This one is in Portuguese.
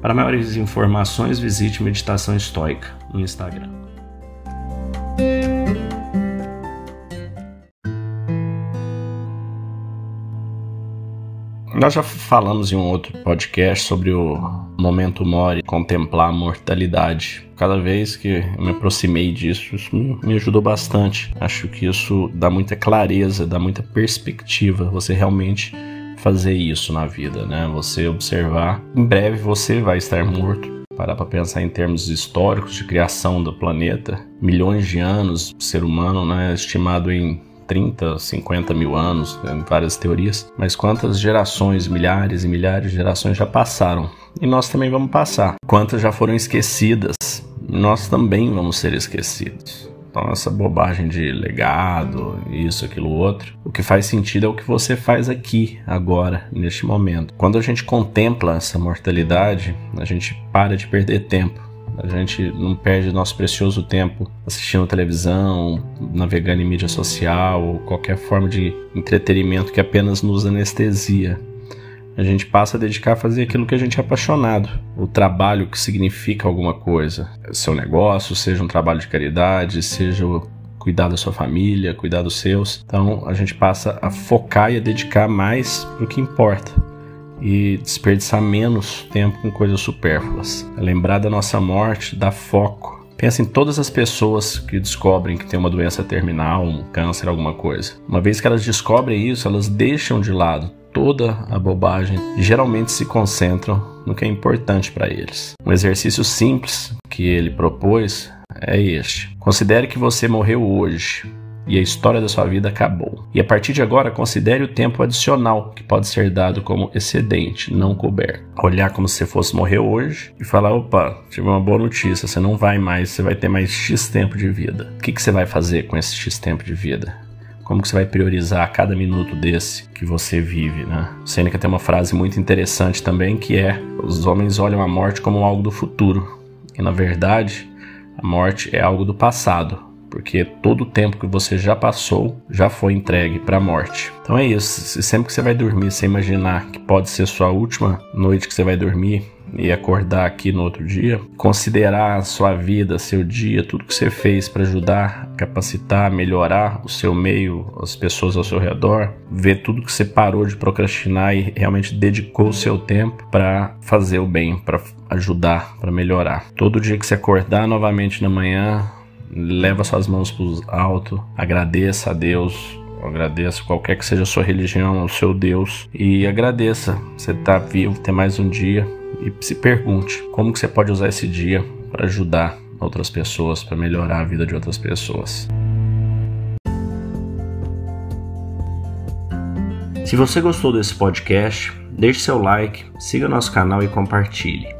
Para maiores informações, visite Meditação Estoica no Instagram. Nós já falamos em um outro podcast sobre o momento mori, contemplar a mortalidade. Cada vez que eu me aproximei disso, isso me ajudou bastante. Acho que isso dá muita clareza, dá muita perspectiva. Você realmente fazer isso na vida, né? Você observar, em breve você vai estar morto. Parar para pensar em termos históricos de criação do planeta, milhões de anos, o ser humano, né, estimado em 30, 50 mil anos, né, várias teorias, mas quantas gerações, milhares e milhares de gerações já passaram? E nós também vamos passar. Quantas já foram esquecidas? Nós também vamos ser esquecidos. Então, essa bobagem de legado, isso, aquilo, outro. O que faz sentido é o que você faz aqui, agora, neste momento. Quando a gente contempla essa mortalidade, a gente para de perder tempo. A gente não perde nosso precioso tempo assistindo televisão, navegando em mídia social, qualquer forma de entretenimento que apenas nos anestesia a gente passa a dedicar a fazer aquilo que a gente é apaixonado, o trabalho que significa alguma coisa, seu negócio, seja um trabalho de caridade, seja cuidar da sua família, cuidar dos seus. Então a gente passa a focar e a dedicar mais para o que importa e desperdiçar menos tempo com coisas supérfluas. Lembrar da nossa morte dá foco. Pensa em todas as pessoas que descobrem que tem uma doença terminal, um câncer, alguma coisa. Uma vez que elas descobrem isso, elas deixam de lado toda a bobagem e geralmente se concentram no que é importante para eles. Um exercício simples que ele propôs é este: considere que você morreu hoje e a história da sua vida acabou. E a partir de agora, considere o tempo adicional que pode ser dado como excedente, não coberto. Olhar como se fosse morrer hoje e falar: opa, tive uma boa notícia, você não vai mais, você vai ter mais X tempo de vida. O que, que você vai fazer com esse X tempo de vida? Como que você vai priorizar cada minuto desse que você vive, né? Sêneca tem uma frase muito interessante também que é: os homens olham a morte como algo do futuro. E na verdade, a morte é algo do passado, porque todo o tempo que você já passou já foi entregue para a morte. Então é isso. Sempre que você vai dormir, você imaginar que pode ser sua última noite que você vai dormir, e acordar aqui no outro dia, considerar a sua vida, seu dia, tudo que você fez para ajudar, capacitar, melhorar o seu meio, as pessoas ao seu redor, ver tudo que você parou de procrastinar e realmente dedicou o seu tempo para fazer o bem, para ajudar, para melhorar. Todo dia que você acordar novamente na manhã, leva suas mãos para o alto, agradeça a Deus, agradeça qualquer que seja a sua religião, o seu Deus e agradeça você estar tá vivo, ter mais um dia e se pergunte como que você pode usar esse dia para ajudar outras pessoas, para melhorar a vida de outras pessoas. Se você gostou desse podcast, deixe seu like, siga nosso canal e compartilhe.